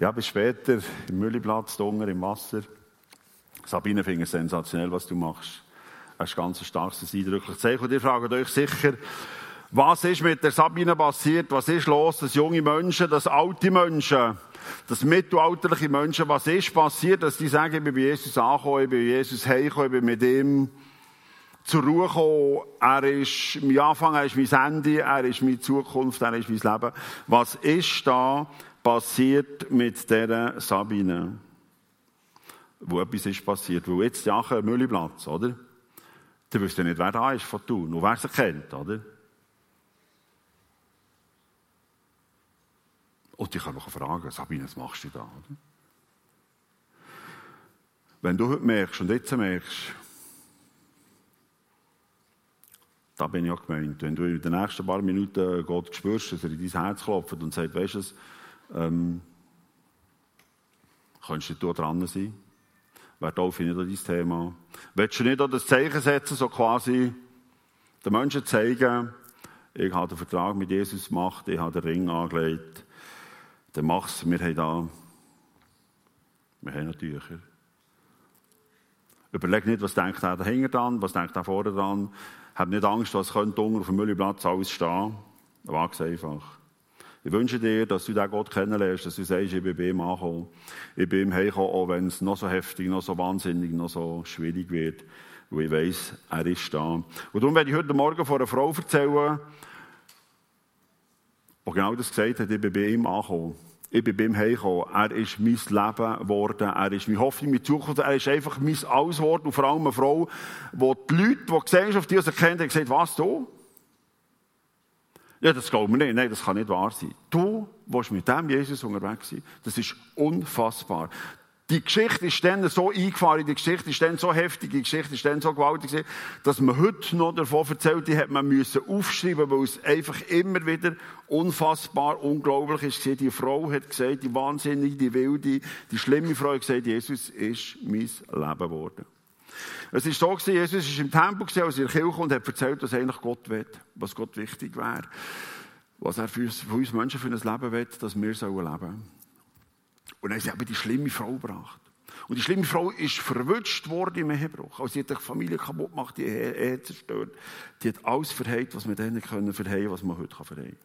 Ja, bis später im Müllplatz, unten im Wasser. Sabine findet es sensationell, was du machst. Das ist ganz ein starkes, eindrückliches Zeichen. Und ihr fragt euch sicher, was ist mit der Sabine passiert? Was ist los? Dass junge Menschen, dass alte Menschen, dass mittelalterliche Menschen, was ist passiert, dass die sagen, ich bin bei Jesus angekommen, ich bin bei Jesus heimgekommen, ich bin mit ihm zur Ruhe gekommen. Er ist mein Anfang, er ist mein Ende, er ist meine Zukunft, er ist mein Leben. Was ist da passiert mit dieser Sabine? Wo etwas ist passiert. Wo jetzt ja ein Müllplatz, oder? Dann wüsste nicht, wer da ist von Thun und wer sie kennt, oder? Und ich kann noch fragen, Sabine, was machst du da? Oder? Wenn du heute merkst und jetzt merkst, da bin ich auch gemeint, wenn du in den nächsten paar Minuten Gott spürst, dass er in dein Herz klopft und sagt, weißt du, ähm, könntest du dran sein? Wäre doof nicht an dein Thema. Willst du nicht auch das Zeichen setzen, so quasi den Menschen zeigen, ich habe den Vertrag mit Jesus gemacht, ich habe den Ring angelegt, dann mach's, wir haben da, wir haben Tücher. Überleg nicht, was denkt er dahinter dran, was denkt er vorne dran. Hab nicht Angst, was könnte unten auf dem Müllplatz alles stehen. Wag's einfach. Ich wünsche dir, dass du diesen Gott kennenlernst, dass du sagst, ich bin bei ihm angekommen. Ich bin ihm heimgekommen, auch wenn es noch so heftig, noch so wahnsinnig, noch so schwierig wird. Weil ich weiss, er ist da. Und darum werde ich heute Morgen von einer Frau erzählen, die genau das gesagt hat, ich bin bei ihm angekommen. Ich bin bei ihm heimgekommen. Er ist mein Leben geworden. Er ist meine Hoffnung, meine Zukunft. Er ist einfach mein Alles geworden. Und vor allem eine Frau, wo die Leute, die Gesellschaft, die uns erkennen, haben gesagt, was du? Ja, das glauben wir nicht. Nein, das kann nicht wahr sein. Du willst mit dem Jesus unterwegs sein. Das ist unfassbar. Die Geschichte ist dann so eingefahren, die Geschichte ist dann so heftig, die Geschichte ist dann so gewaltig, dass man heute noch davon erzählt, die hat man müssen aufschreiben, weil es einfach immer wieder unfassbar, unglaublich ist. Die Frau hat gesagt, die Wahnsinnige, die Wilde, die schlimme Frau hat gesagt, Jesus ist mein Leben geworden. Es ist so gewesen, Jesus ist im Tempel als er in der Kirche und hat erzählt, was eigentlich Gott will, was Gott wichtig wäre, was er für uns, für uns Menschen für ein Leben will, dass wir leben sollen. Und dann haben sie aber die schlimme Frau gebracht. Und die schlimme Frau ist verwünscht worden im Ehebruch. Also sie hat die Familie kaputt gemacht, die Ehe zerstört. Die hat alles verheilt, was wir denen können verheilen, was man heute kann.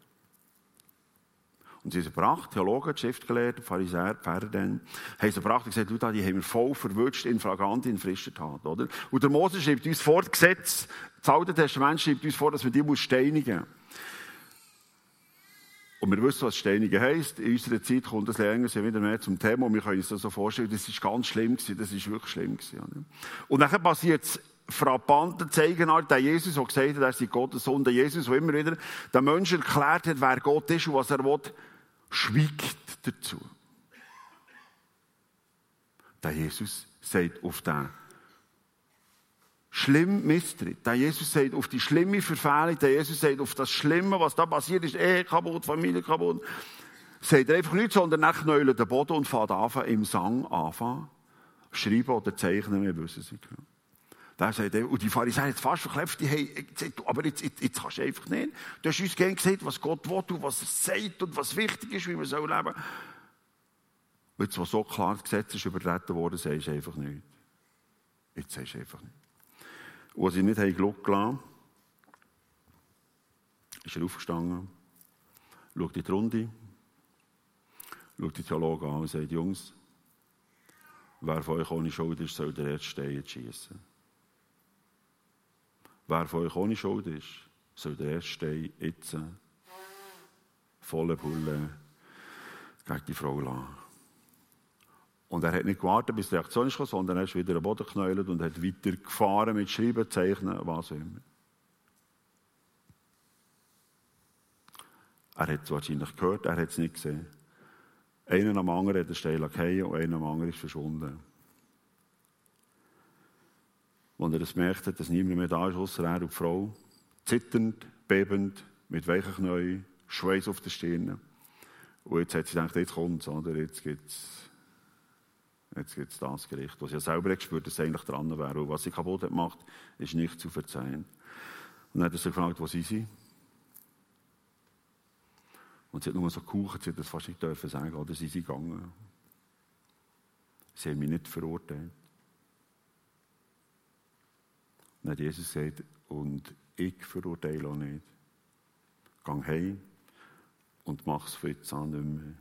Und sie sie gebracht, Theologen, Schriftgelehrte, Pharisäer, dann, haben sie gebracht und gesagt, du, die haben wir voll verwünscht in Flagrant, in frischer Tat, oder? Und der Mose schreibt uns vor, das Gesetz, das Alte Testament schreibt uns vor, dass wir die steinigen müssen. Und wir wissen, was Steinigen heisst. In unserer Zeit kommt das länger wieder mehr zum Thema. Und wir können uns das so vorstellen, das ist ganz schlimm gewesen. Das ist wirklich schlimm gewesen. Und dann passiert es frappante Zeigenart, der Jesus, der gesagt hat, er sei Gottes Sohn, der Jesus, der immer wieder den Menschen erklärt hat, wer Gott ist und was er will, schweigt dazu. Der Jesus sagt auf den schlimm Misstritt. Der Jesus sagt auf die schlimme Verfehlung, der Jesus sagt auf das Schlimme, was da passiert ist, Ehe kaputt, Familie kaputt. Sagt er einfach nichts, sondern nach den Boden und fährt an, im Sang anfangen, schreiben oder zeichnen, wir wissen es nicht. Da sagt und die Pharisäer jetzt fast verkläfft, die hey, aber jetzt, jetzt, jetzt kannst du einfach nicht. Du hast uns gerne gesagt, was Gott will und was er sagt und was wichtig ist, wie wir so leben. Und jetzt, wo so klar das Gesetz ist übertreten worden, sagst du einfach nicht. Jetzt sagst du einfach nicht wo sie nicht haben Glück gelassen ist er aufgestanden, schaut in die Runde, schaut die Theologen an und sagt, Jungs, wer von euch ohne Schuld ist, soll der erste Stein schießen. Wer von euch ohne Schuld ist, soll der erste Stein jetzt volle Pulle gegen die Frau lassen. Und er hat nicht gewartet, bis die Reaktion ist, sondern er ist wieder am Boden geknäult und hat weiter gefahren mit Schreiben, Zeichnen, was auch immer. Er hat es wahrscheinlich gehört, er hat es nicht gesehen. Einer am anderen hat den Stein gefallen und einer am anderen ist verschwunden. Als er das gemerkt hat, dass niemand mehr da ist, außer er und die Frau, zitternd, bebend, mit weichen Knien, Schweiß auf der Stirn. Und jetzt hat sie gedacht, jetzt kommt es? Jetzt gibt es Jetzt gibt es das Gericht, was ja selber gespürt dass es eigentlich dran wäre. Und was sie kaputt hat gemacht, ist nicht zu verzeihen. Und dann hat er sich gefragt, wo sind sie? Und sie hat nur so gekucht, sie hat das fast nicht dürfen sagen, oder sie sind gegangen. Sie haben mich nicht verurteilt. Hat Jesus gesagt, und ich verurteile auch nicht. Gang heim und mach es von jetzt an nicht mehr.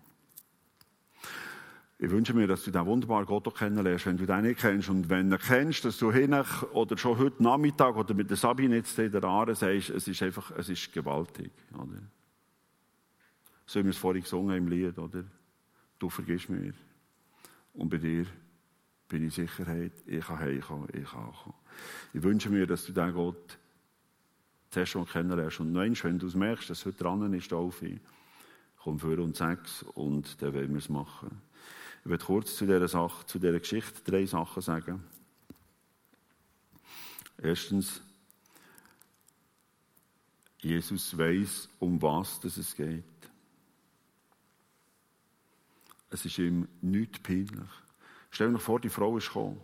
Ich wünsche mir, dass du diesen wunderbaren Gott auch kennenlernst, wenn du den nicht kennst. Und wenn du kennst, dass du hin oder schon heute Nachmittag oder mit der Sabine jetzt in der Aare sagst, es ist einfach, es ist gewaltig. Oder? So haben wir es vorhin gesungen im Lied, oder? Du vergisst mir. Und bei dir bin ich Sicherheit, ich kann heimkommen, ich kann kommen. Ich wünsche mir, dass du diesen Gott zuerst schon kennenlernst. Und noch wenn du merkst, dass heute dran ist, Alfie, komm für uns sechs und dann wollen wir es machen. Ich werde kurz zu dieser Sache, zu dieser Geschichte drei Sachen sagen. Erstens, Jesus weiß, um was es geht. Es ist ihm nichts peinlich. Stell dir vor, die Frau ist gekommen.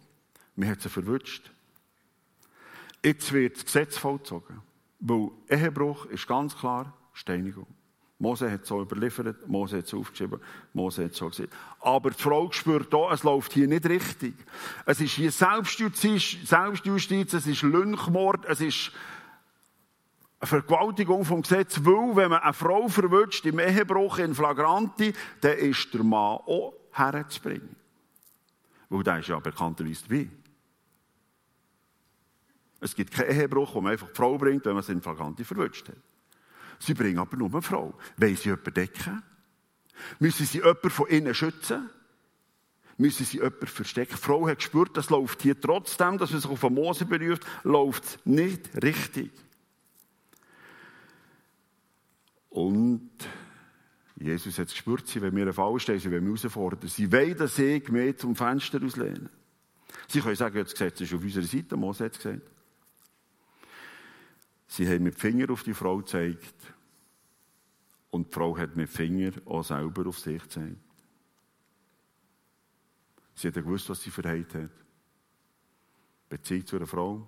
Man hat sie verwünscht. Jetzt wird das Gesetz vollzogen. Weil Ehebruch ist ganz klar Steinigung. Mose hat es so überliefert, Mose hat es aufgeschrieben, Mose hat es so gesagt. Aber die Frau spürt hier, es läuft hier nicht richtig. Es ist hier Selbstjustiz, Selbstjustiz es ist Lynchmord, es ist eine Vergewaltigung vom Gesetz, weil, wenn man eine Frau verwünscht im Ehebruch in Flagranti, dann ist der Mann auch herzubringen. Weil der ist ja bekannterweise wie. Es gibt keinen Ehebruch, wo man einfach die Frau bringt, wenn man sie in Flagranti verwünscht hat. Sie bringen aber nur eine Frau. Wollen sie jemanden decken? Müssen sie jemanden von innen schützen? Müssen sie jemanden verstecken? Die Frau hat gespürt, das läuft hier trotzdem, dass man sich auf Mose beruft, läuft nicht richtig. Und Jesus hat es gespürt, sie wenn wir einen Fall stehen, sie wollen mich herausfordern. Sie wollen, dass ich mehr zum Fenster auslehne. Sie können sagen, das Gesetz ist auf unserer Seite, Mose hat es gesagt. Sie haben mit Finger auf die Frau gezeigt und die Frau hat mit Finger auch selber auf sich gezeigt. Sie hat gewusst, was sie verheilt hat. Beziehung zu einer Frau,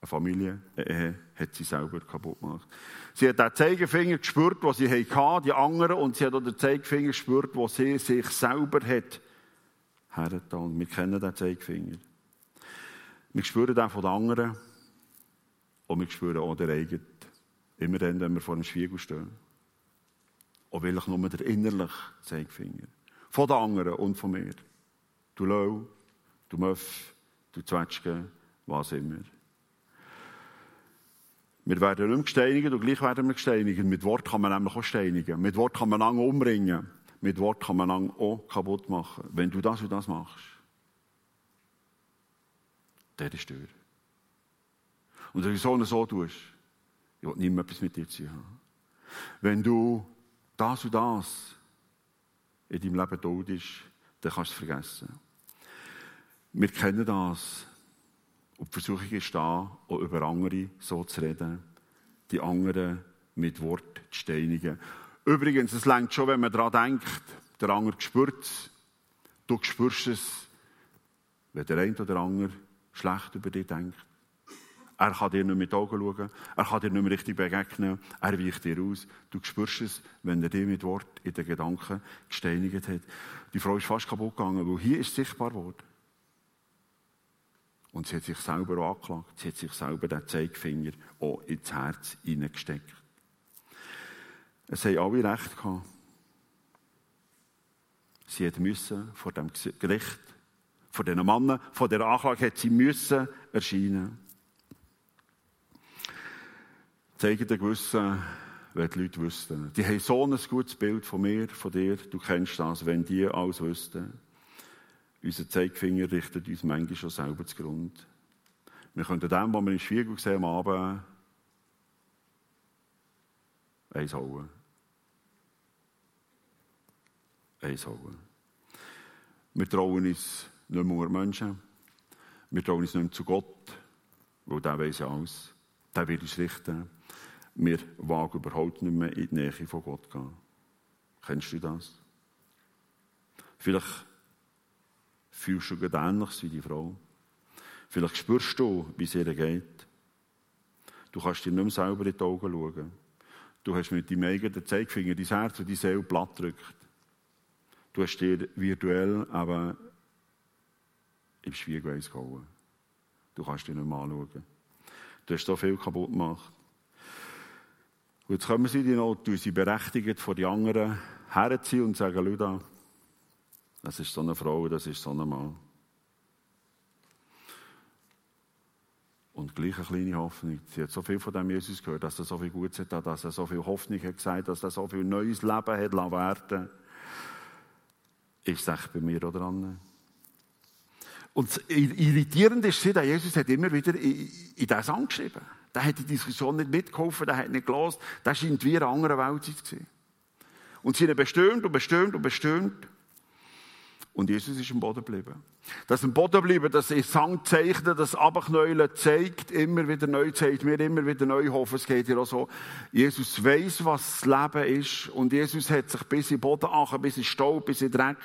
eine Familie, eine Ehe, hat sie selber kaputt gemacht. Sie hat den Zeigefinger gespürt, was sie hatten, die anderen, und sie hat auch den Zeigefinger gespürt, wo sie sich selber hat hergetan. Wir kennen den Zeigefinger. Wir spüren den von den anderen. Und wir spüren auch den eigenen. Immer dann, wenn wir vor dem Spiegel stehen. Auch will ich nur der innerliche Zeigefinger. Von den anderen und von mir. Du Lau, du Möff, du Zwetschge, was immer. Wir werden nicht mehr gesteinigt und gleich werden wir gesteinigt. Mit Wort kann man nämlich auch steinigen. Mit Wort kann man lange umbringen. Mit Wort kann man lange auch kaputt machen. Wenn du das und das machst, der ist durch. Und wenn du so und so tust, ich will nicht mehr etwas mit dir zu haben. Wenn du das und das in deinem Leben tot ist, dann kannst du es vergessen. Wir kennen das. Und die Versuchung ist da, auch über andere so zu reden, die anderen mit Wort zu steinigen. Übrigens, es längt schon, wenn man daran denkt, der andere spürt es, du spürst es, wenn der eine oder der andere schlecht über dich denkt. Er kann dir nicht mit den Augen schauen. Er kann dir nicht mehr richtig begegnen. Er weicht dir aus. Du spürst es, wenn er dir mit Wort in den Gedanken gesteinigt hat. Die Frau ist fast kaputt gegangen, weil hier ist sichtbar geworden. Und sie hat sich selber angeklagt. Sie hat sich selber den Zeigefinger auch ins Herz hineingesteckt. Es haben alle recht gehabt. Sie hat müssen vor dem Gericht, vor diesen Männern, vor der Anklage hat sie müssen erscheinen zeige dir Gewissen, wenn die Leute wüssten. Die haben so ein gutes Bild von mir, von dir, du kennst das, wenn die alles wüssten. Unser Zeigefinger richtet uns manchmal schon selber zugrunde. Wir könnten dem, was wir im Spiegel sehen am Abend, eins holen. Eins holen. Wir trauen uns nicht mehr Menschen. Wir trauen uns nicht mehr zu Gott, weil der weiß ja alles. Der wird uns richten wir wagen überhaupt nicht mehr in die Nähe von Gott gehen. Kennst du das? Vielleicht fühlst du ähnliches wie die Frau. Vielleicht spürst du, wie es ihr geht. Du kannst dir nicht mehr selber in die Augen schauen. Du hast mit deinem eigenen Zeigefinger dein Herz und deine Seele platt gedrückt. Du hast dir virtuell aber im Spiegel gehauen. Du kannst dich nicht mehr anschauen. Du hast so viel kaputt gemacht. Und jetzt kommen sie dir noch, du sie berechtigt vor die anderen herziehen und sagen, Leute, das ist so eine Frau, das ist so ein Mann. Und gleich eine kleine Hoffnung. Sie hat so viel von dem Jesus gehört, dass er so viel Gutes hat, dass er so viel Hoffnung hat gesagt, dass er so viel neues Leben hat werden Ist es echt bei mir oder dran? Und irritierend ist, dass Jesus hat immer wieder in, in diesen Song geschrieben. Der hat die Diskussion nicht mitgeholfen, der hat nicht gelesen. Der scheint wie eine andere Welt zu sein. Und sie haben bestimmt und bestimmt und bestimmt. Und Jesus ist im Boden geblieben. Das im Boden bleiben, das ist Sang zeichnen, das Abknäulen zeigt immer wieder neu, zeigt mir immer wieder neu hoffen. Es geht ja auch so. Jesus weiß, was das Leben ist. Und Jesus hat sich bis in den Boden achen, bis in Staub, bis in Dreck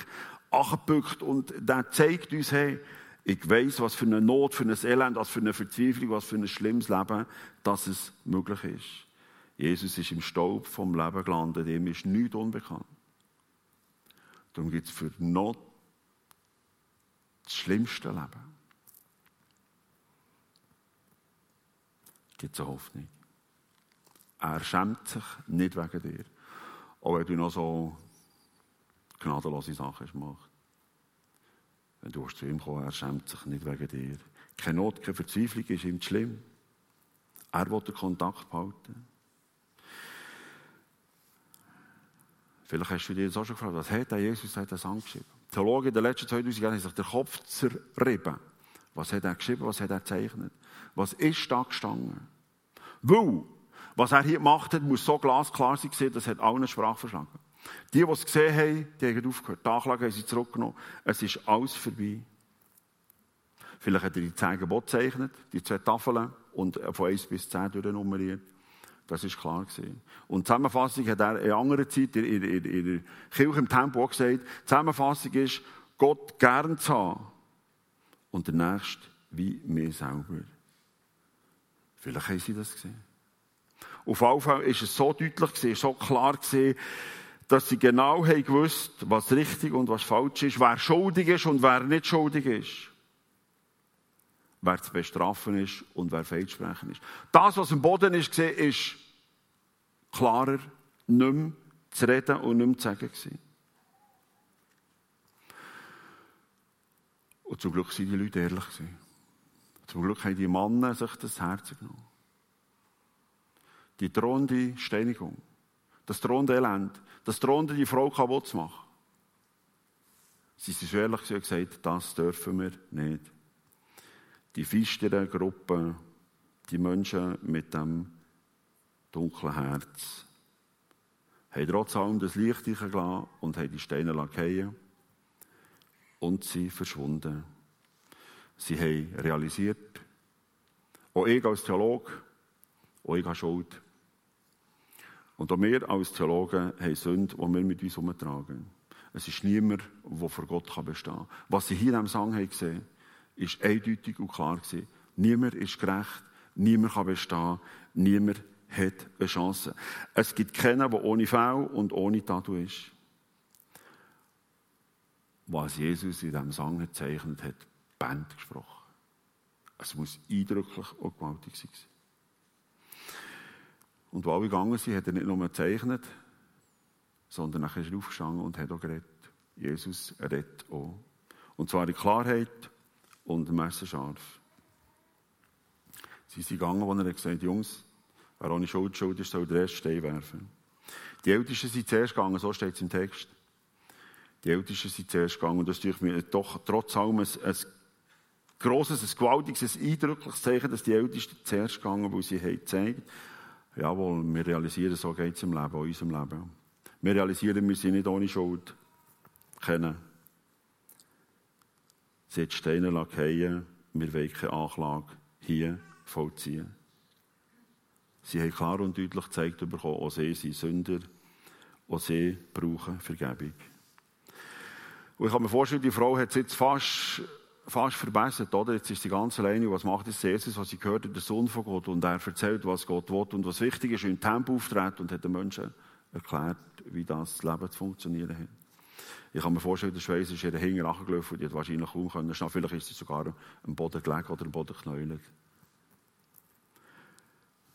angebückt. Und der zeigt uns, hey, ich weiß, was für eine Not, für ein Elend, was für eine Verzweiflung, was für ein schlimmes Leben, dass es möglich ist. Jesus ist im Staub vom Leben gelandet, ihm ist nichts unbekannt. Darum gibt es für Not das schlimmste Leben. Gibt es eine Hoffnung. Er schämt sich nicht wegen dir. Auch wenn du noch so gnadenlose Sachen machst. Wenn du zu ihm kommst, er schämt sich nicht wegen dir. Keine Not, keine Verzweiflung ist ihm schlimm. Er will den Kontakt behalten. Vielleicht hast du dir das auch schon gefragt, was hat Jesus hat das angeschrieben? Theologen in den letzten 2000 Jahren haben sich den Kopf zerrieben. Was hat er geschrieben, was hat er gezeichnet? Was ist da gestanden? Weil, was er hier gemacht hat, muss so glasklar sein, das hat allen Sprache verschlagen. Die, die es gesehen haben, die haben aufgehört. Die Anklage haben sie zurückgenommen. Es ist alles vorbei. Vielleicht hat er die zehn Gebote gezeichnet, die zwei Tafeln und von 1 bis 10 durchnummeriert. Das ist klar gewesen. Und Zusammenfassung hat er in anderer Zeit in, in, in, in der Kirche im Tempo auch gesagt, Zusammenfassung ist, Gott gern zu haben und der Nächste wie mir selber. Vielleicht haben sie das gesehen. Auf jeden Fall ist es so deutlich gewesen, so klar gewesen, dass sie genau haben gewusst, was richtig und was falsch ist, wer schuldig ist und wer nicht schuldig ist. Wer zu bestrafen ist und wer sprechen ist. Das, was im Boden ist, ist klarer, nicht mehr zu reden und nicht mehr zu sagen. Und zum Glück waren die Leute ehrlich. Zum Glück haben die Männer sich das Herz genommen. Die drohende Steinigung, das drohende Elend, das drohende die Frau kaputt zu machen. Sie sind so ehrlich und gesagt, das dürfen wir nicht. Die feisteren Gruppen, die Menschen mit dem dunklen Herz, haben trotz allem das Licht gelassen und haben die Steine fallen und sie verschwunden. Sie haben realisiert, auch ich als Theologe, auch ich habe Schuld. Und auch wir als Theologen haben Sünde, die wir mit uns herumtragen. Es ist niemand, der vor Gott bestehen kann. Was sie hier in diesem Song haben gesehen ist eindeutig und klar gewesen. Niemand ist gerecht, niemand kann bestehen, niemand hat eine Chance. Es gibt keinen, der ohne Fell und ohne Tattoo ist. Was Jesus in diesem Song gezeichnet hat, Band gesprochen. Es muss eindrücklich und gewaltig sein. Und wo alle gegangen sind, hat er nicht nur gezeichnet, sondern nachher ist er aufgestanden und hat auch geredet. Jesus redet auch. Und zwar in Klarheit und messerscharf. Sie sind gegangen, wo er gesagt hat, Jungs, wer ohne Schuld schuld ist, soll der erste Stein werfen. Die Ältesten sind zuerst gegangen, so steht es im Text. Die Ältesten sind zuerst gegangen und das ist mir doch trotz allem ein, ein grosses, ein gewaltiges, ein eindrückliches Zeichen, dass die Ältesten zuerst gegangen weil sie haben gezeigt, Jawohl, wir realisieren, so geht es im Leben, auch in unserem Leben. Wir realisieren, wir sind nicht ohne Schuld kennen. Sie hat Steine fallen, wir wollen keine Anklage hier vollziehen. Sie haben klar und deutlich gezeigt bekommen, auch sie sind Sünder, auch sie brauchen Vergebung. Und ich kann mir vorstellen, die Frau hat es jetzt fast fast verbessert, oder? Jetzt ist sie ganz alleine. Was macht jetzt Jesus? Was sie gehört, der Sohn von Gott. Und er erzählt, was Gott will und was wichtig ist, im Tempel auftreten und hat den Menschen erklärt, wie das Leben zu funktionieren hat. Ich kann mir vorstellen, der Schweiß ist ihr Hinger nachgelaufen und die hat wahrscheinlich kaum können schnell. Vielleicht ist sie sogar am Boden gelegen oder am Boden geknäult.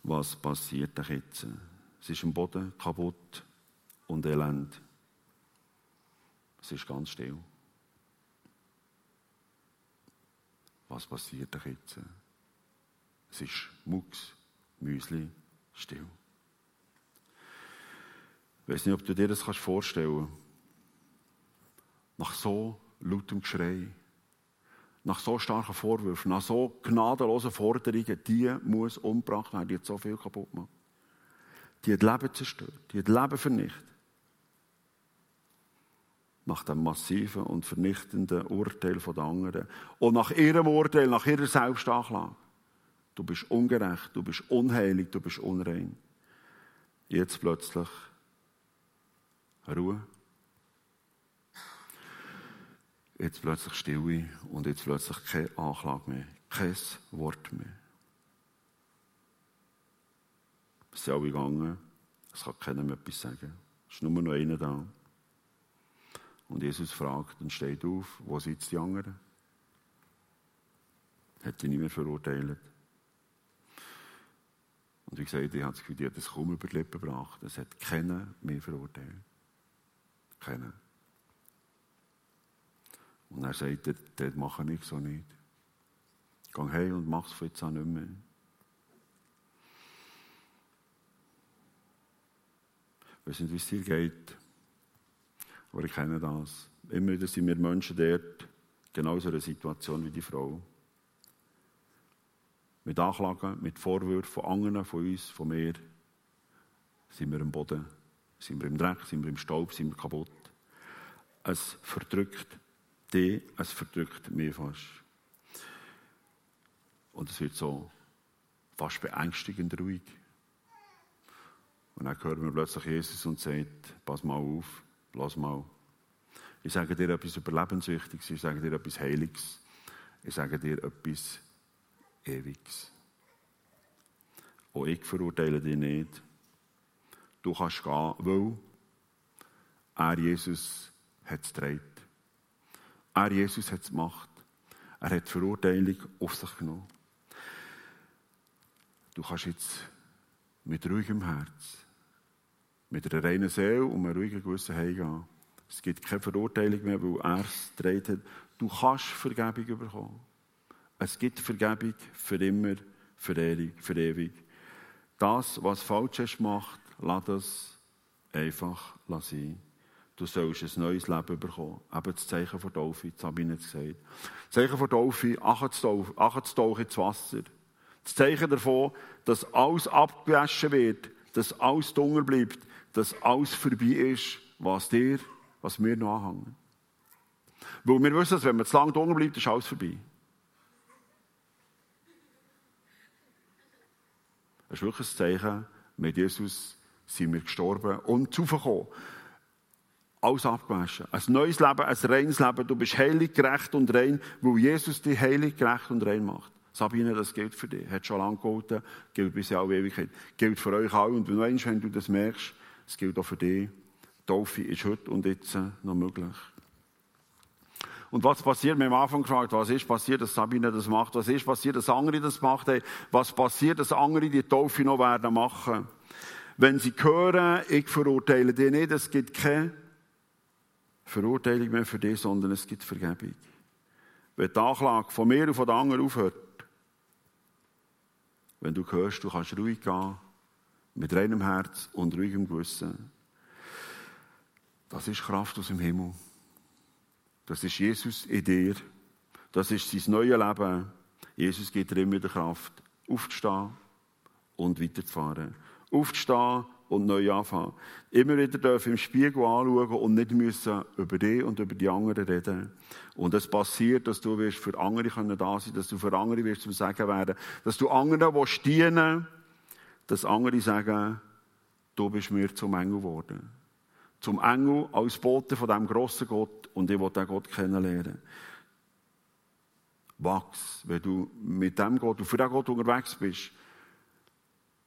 Was passiert denn jetzt? Es ist am Boden kaputt und elend. Es ist ganz still. Was passiert denn jetzt? Es ist Mucks, Müsli, still. Ich weiß nicht, ob du dir das vorstellen kannst. Nach so lautem Geschrei, nach so starken Vorwürfen, nach so gnadenlosen Forderungen, die muss umgebracht werden, die hat so viel kaputt gemacht. Die hat Leben zerstört, die hat Leben vernichtet. Nach dem massiven und vernichtenden Urteil der anderen. Und nach ihrem Urteil, nach ihrer Selbstanklage. Du bist ungerecht, du bist unheilig, du bist unrein. Jetzt plötzlich Ruhe. Jetzt plötzlich Stille und jetzt plötzlich keine Anklage mehr, kein Wort mehr. Es sind alle gegangen, es kann keiner mehr etwas sagen. Es ist nur noch einer da. Und Jesus fragt und steht auf, wo sind die anderen? Hat ihn nicht mehr verurteilt. Und wie gesagt, ich habe das Gefühl, die hat es kaum über die Lippen gebracht. Es hat keiner mehr verurteilt. Keiner. Und er sagt, das mache ich so nicht. Geh heim und mach es von jetzt an nicht mehr. Ich weiß nicht, wie es dir geht, aber ich kenne das. Immer wieder sind wir Menschen dort, genau so eine Situation wie die Frau. Mit Anklagen, mit Vorwürfen von anderen, von uns, von mir, sind wir am Boden, sind wir im Dreck, sind wir im Staub, sind wir kaputt. Es verdrückt die, es verdrückt mich fast. Und es wird so fast beängstigend ruhig. Und dann hören wir plötzlich Jesus und sagt, pass mal auf, lass mal. Ich sage dir etwas Überlebenswichtiges, ich sage dir etwas Heiliges, ich sage dir etwas Ewiges. Auch ich verurteile dich nicht. Du kannst gehen, weil er, Jesus, hat es gedreht. Er, Jesus, hat es gemacht. Er hat die Verurteilung auf sich genommen. Du kannst jetzt mit ruhigem Herz, mit einer reinen Seele und einem ruhigen Gewissen heimgehen. Es gibt keine Verurteilung mehr, weil er es gedreht hat. Du kannst Vergebung bekommen. Es gibt Vergebung für immer, für ewig. Das, was falsch ist, macht, lass das einfach sein du sollst ein neues Leben bekommen. Eben das Zeichen von Taufe, das habe ich nicht gesagt. Das Zeichen von Taufe, achtzutauchen ins Wasser. Das Zeichen davon, dass alles abgewaschen wird, dass alles dunkel bleibt, dass alles vorbei ist, was dir, was mir noch anhängen. Weil wir wissen, dass wenn man zu lange dunkel bleibt, ist alles vorbei. Das ist wirklich ein Zeichen, mit Jesus sind wir gestorben und zugekommen. Alles abgewaschen. Ein neues Leben, ein reines Leben. Du bist heilig, gerecht und rein, weil Jesus dich heilig, gerecht und rein macht. Sabine, das gilt für dich. Hat schon lange gehalten, gilt bis in alle Ewigkeit. Gilt für euch alle. Und wenn, wenn du das merkst, es gilt auch für dich. Taufe ist heute und jetzt noch möglich. Und was passiert? Wir haben am Anfang gefragt, was ist passiert, dass Sabine das macht? Was ist passiert, dass andere das macht? Was passiert, dass andere die Taufe noch werden machen? Wenn sie hören, ich verurteile die nicht, es gibt keine Verurteilung mehr für dich, sondern es gibt Vergebung. Wenn die Anklage von mir und von den anderen aufhört, wenn du hörst, du kannst ruhig gehen, mit reinem Herz und ruhigem Gewissen, das ist Kraft aus dem Himmel. Das ist Jesus in dir. Das ist sein neues Leben. Jesus gibt dir immer die Kraft, aufzustehen und weiterzufahren. Aufzustehen und neu anfangen. Immer wieder dürfen im Spiegel anschauen und nicht müssen über dich und über die anderen reden. Und es passiert, dass du wirst für andere können da sein, dass du für andere wirst zum Sagen werden, dass du anderen willst dienen, dass andere sagen, du bist mir zum Engel geworden. Zum Engel als Bote von dem grossen Gott und ich will den Gott kennenlernen. Wachs, wenn du mit dem Gott, für den Gott unterwegs bist,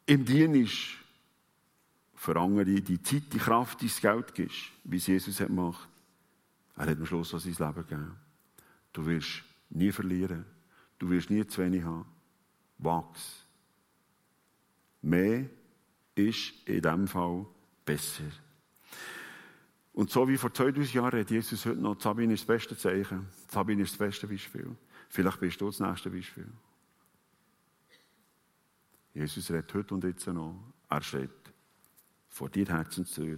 im Dienst für andere die Zeit, die Kraft, dein Geld gibst, wie es Jesus hat gemacht. Er hat am Schluss auch sein Leben gegeben. Du wirst nie verlieren. Du wirst nie zu wenig haben. Wachs. Mehr ist in diesem Fall besser. Und so wie vor 2000 Jahren hat Jesus heute noch, Sabine ist das beste Zeichen. Sabine ist das beste Beispiel. Vielleicht bist du das nächste Beispiel. Jesus redet heute und jetzt noch. Er steht vor dir Herzenstür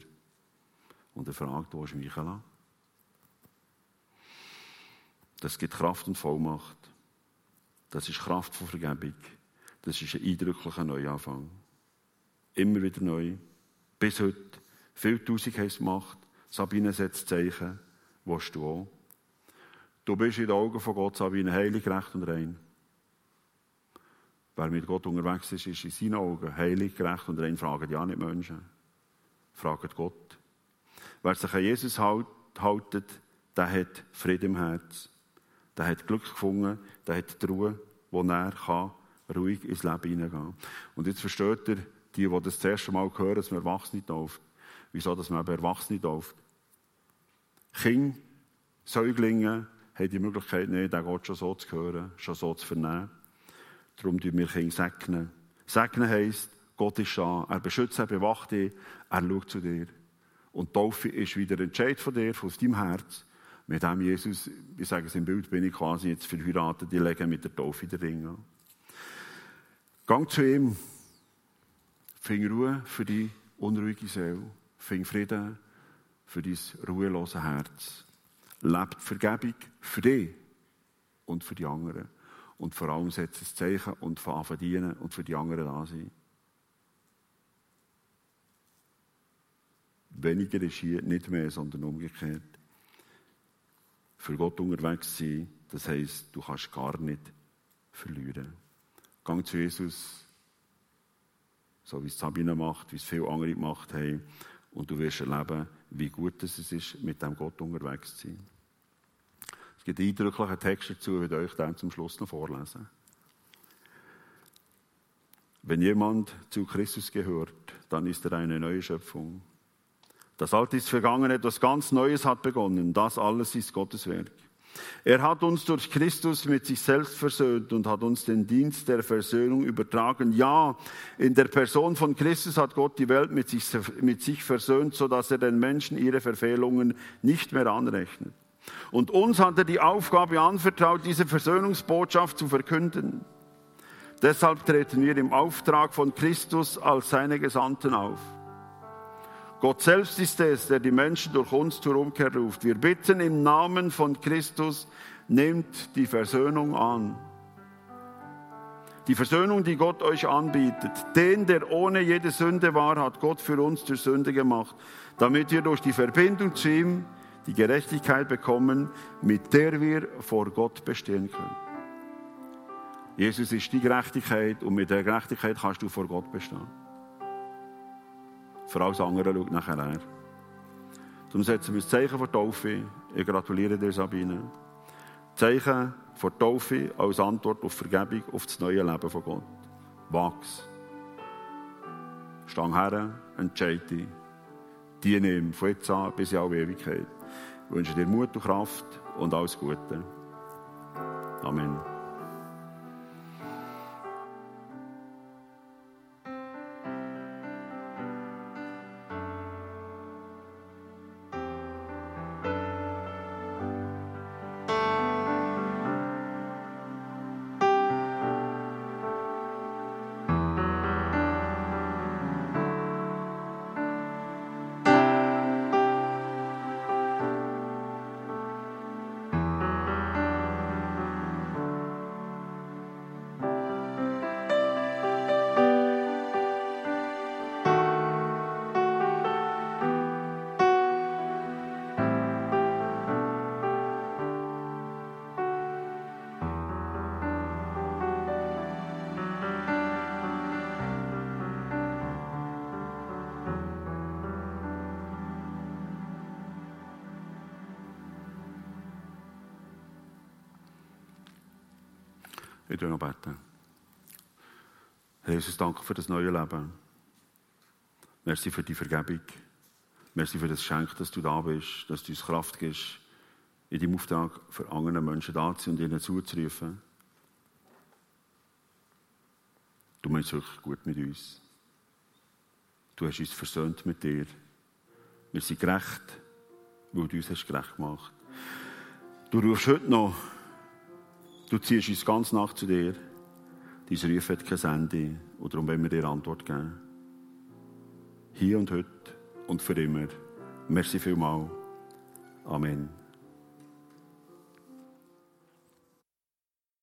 und er fragt, wo ist Michael? Das gibt Kraft und Vollmacht. Das ist Kraft von Vergebung. Das ist ein eindrücklicher Neuanfang. Immer wieder neu. Bis heute. Viel Tausend haben es gemacht. Sabine setzt Zeichen. Willst du auch? Du bist in den Augen von Gott, Sabine, heilig, recht und rein. Wer mit Gott unterwegs ist, ist in seinen Augen heilig, gerecht und rein. Fragen ja nicht Menschen. Fragen Gott. Wer sich an Jesus haltet, der hat Frieden im Herz. Der hat Glück gefunden, der hat die Ruhe, wo er kann, ruhig ins Leben hineingehen. Und jetzt versteht ihr, die, die das, erste Mal hören, dass man Erwachsene tauft. Wieso, dass man eben Erwachsene tauft? Kinder, Säuglinge haben die Möglichkeit nicht, den Gott schon so zu hören, schon so zu vernehmen. Darum tun wir Kinder segnen. Segnen heisst, Gott ist da, er beschützt, er bewacht dich, er schaut zu dir. Und Taufe ist wieder ein Entscheid von dir, aus deinem Herz. Mit dem Jesus, ich sage es im Bild, bin ich quasi jetzt verheiratet, die legen mit der Taufe den Ring an. Gang zu ihm, fing Ruhe für die unruhige Seele, fing Frieden für dein ruhelose Herz. Lebt Vergebung für dich und für die anderen. Und vor allem setzt ein Zeichen und von an dienen und für die anderen da sein. Weniger ist hier nicht mehr, sondern umgekehrt. Für Gott unterwegs sein, das heisst, du kannst gar nicht verlieren. Gang zu Jesus, so wie es Sabine macht, wie es viele andere gemacht haben, und du wirst erleben, wie gut es ist, mit dem Gott unterwegs zu sein. Es gibt eindrückliche Texte dazu, ich werde euch dann zum Schluss noch vorlesen. Wenn jemand zu Christus gehört, dann ist er eine neue Schöpfung. Das Alte ist vergangen, etwas ganz Neues hat begonnen. Das alles ist Gottes Werk. Er hat uns durch Christus mit sich selbst versöhnt und hat uns den Dienst der Versöhnung übertragen. Ja, in der Person von Christus hat Gott die Welt mit sich, mit sich versöhnt, sodass er den Menschen ihre Verfehlungen nicht mehr anrechnet. Und uns hat er die Aufgabe anvertraut, diese Versöhnungsbotschaft zu verkünden. Deshalb treten wir im Auftrag von Christus als seine Gesandten auf. Gott selbst ist es, der die Menschen durch uns zur Umkehr ruft. Wir bitten im Namen von Christus, nehmt die Versöhnung an. Die Versöhnung, die Gott euch anbietet. Den, der ohne jede Sünde war, hat Gott für uns zur Sünde gemacht, damit wir durch die Verbindung zu ihm die Gerechtigkeit bekommen, mit der wir vor Gott bestehen können. Jesus ist die Gerechtigkeit und mit der Gerechtigkeit kannst du vor Gott bestehen. Für alles andere schaut nachher her. Darum setzen wir das Zeichen vor Taufe. Ich gratuliere dir, Sabine. Zeichen vor Taufe als Antwort auf Vergebung, auf das neue Leben von Gott. Wachs. Stang her, entscheide. Diene ihm von jetzt an bis in alle Ewigkeit. Ich wünsche dir Mut und Kraft und alles Gute. Amen. Ich will noch beten. Herr Jesus, danke für das neue Leben. Merci für die Vergebung. Merci für das Geschenk, dass du da bist, dass du uns Kraft gibst, in deinem Auftrag für andere Menschen da zu sein und ihnen zuzurufen. Du meinst wirklich gut mit uns. Du hast uns versöhnt mit dir. Wir sind gerecht, weil du uns hast gerecht gemacht. Du rufst heute noch, du ziehst uns ganz nach zu dir. Dein Ruf hat kein Ende und darum wollen wir dir Antwort geben. Hier und heute und für immer. Merci vielmal. Amen.